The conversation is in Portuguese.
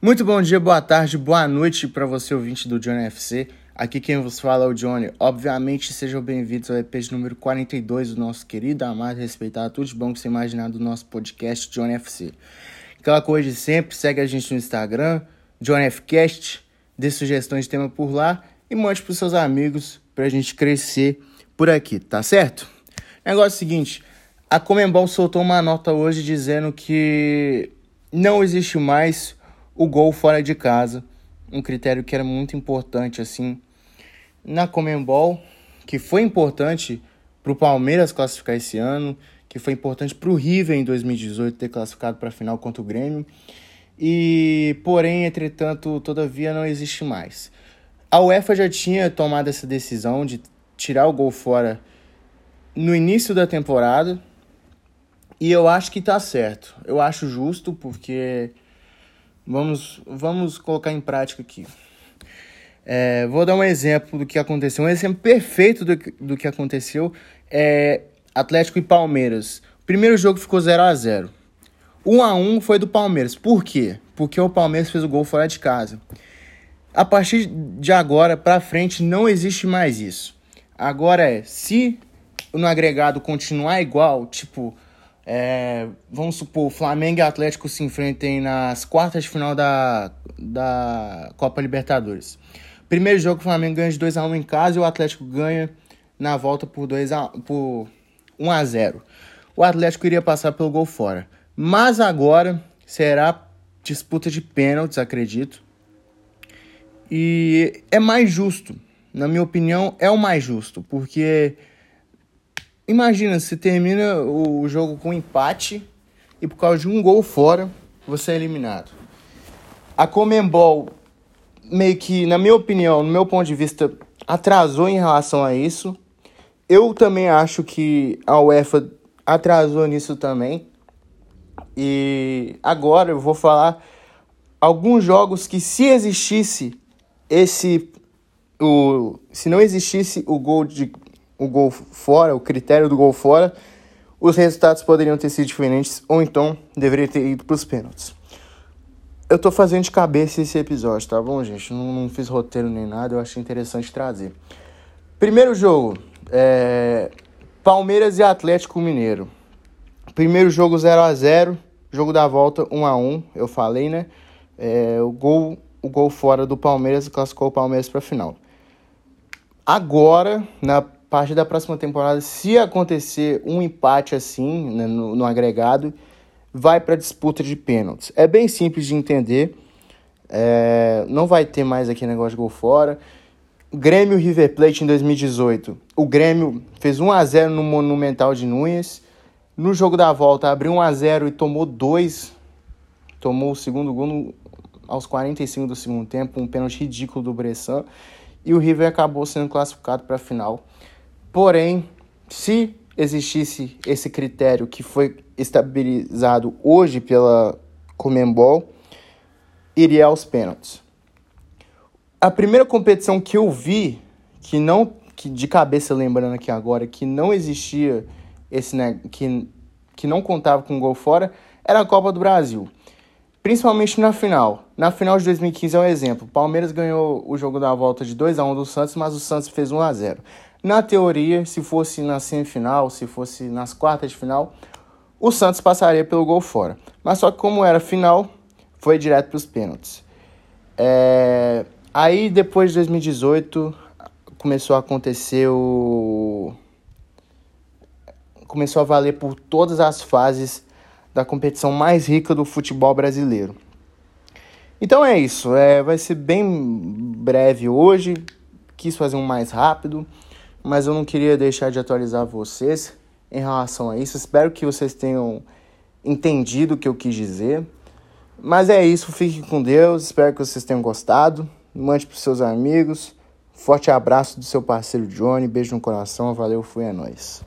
Muito bom dia, boa tarde, boa noite para você ouvinte do Johnny FC. Aqui quem vos fala é o Johnny. Obviamente, sejam bem-vindos ao EP número 42 do nosso querido, amado, respeitado, tudo de bom que você imaginar do nosso podcast Johnny FC. Aquela coisa de sempre, segue a gente no Instagram, Johnny FCast, dê sugestões de tema por lá e mande pros seus amigos pra gente crescer por aqui, tá certo? Negócio é o seguinte, a Comembol soltou uma nota hoje dizendo que não existe mais o gol fora de casa, um critério que era muito importante assim na Comembol, que foi importante para o Palmeiras classificar esse ano, que foi importante para o River em 2018 ter classificado para a final contra o Grêmio. E, porém, entretanto, todavia não existe mais. A UEFA já tinha tomado essa decisão de tirar o gol fora no início da temporada. E eu acho que tá certo. Eu acho justo porque Vamos, vamos colocar em prática aqui. É, vou dar um exemplo do que aconteceu. Um exemplo perfeito do, do que aconteceu é Atlético e Palmeiras. O primeiro jogo ficou 0 a 0 1 a 1 foi do Palmeiras. Por quê? Porque o Palmeiras fez o gol fora de casa. A partir de agora para frente não existe mais isso. Agora é, se no agregado continuar igual, tipo é, vamos supor, Flamengo e Atlético se enfrentem nas quartas de final da, da Copa Libertadores. Primeiro jogo, o Flamengo ganha de 2x1 em casa e o Atlético ganha na volta por, 2 a, por 1x0. O Atlético iria passar pelo gol fora. Mas agora será disputa de pênaltis, acredito. E é mais justo. Na minha opinião, é o mais justo. Porque Imagina, se termina o jogo com empate e por causa de um gol fora, você é eliminado. A Comembol, meio que, na minha opinião, no meu ponto de vista, atrasou em relação a isso. Eu também acho que a UEFA atrasou nisso também. E agora eu vou falar alguns jogos que se existisse esse o se não existisse o gol de o gol fora, o critério do gol fora, os resultados poderiam ter sido diferentes ou então deveria ter ido para os pênaltis. Eu tô fazendo de cabeça esse episódio, tá bom, gente? Não, não fiz roteiro nem nada, eu achei interessante trazer. Primeiro jogo, é... Palmeiras e Atlético Mineiro. Primeiro jogo 0 a 0 jogo da volta 1 a 1 eu falei, né? É... o, gol, o gol fora do Palmeiras classificou o Palmeiras para a final. Agora, na partir da próxima temporada, se acontecer um empate assim, né, no, no, agregado, vai para disputa de pênaltis. É bem simples de entender. É, não vai ter mais aqui negócio de gol fora. Grêmio River Plate em 2018. O Grêmio fez 1 a 0 no Monumental de Núñez. No jogo da volta abriu 1 a 0 e tomou 2. Tomou o segundo gol aos 45 do segundo tempo, um pênalti ridículo do Bressan. E o River acabou sendo classificado para a final. Porém, se existisse esse critério que foi estabilizado hoje pela Comembol, iria aos pênaltis. A primeira competição que eu vi, que não, que de cabeça lembrando aqui agora, que não existia esse, né, que, que não contava com gol fora, era a Copa do Brasil. Principalmente na final. Na final de 2015 é um exemplo. O Palmeiras ganhou o jogo da volta de 2 a 1 do Santos, mas o Santos fez 1 a 0. Na teoria, se fosse na semifinal, se fosse nas quartas de final, o Santos passaria pelo gol fora. Mas só que como era final, foi direto para os pênaltis. É... Aí depois de 2018 começou a acontecer o. Começou a valer por todas as fases da competição mais rica do futebol brasileiro. Então é isso, é, vai ser bem breve hoje, quis fazer um mais rápido mas eu não queria deixar de atualizar vocês em relação a isso. Espero que vocês tenham entendido o que eu quis dizer. Mas é isso, fique com Deus, espero que vocês tenham gostado. Mande para seus amigos. Forte abraço do seu parceiro Johnny, beijo no coração, valeu, fui, é nóis.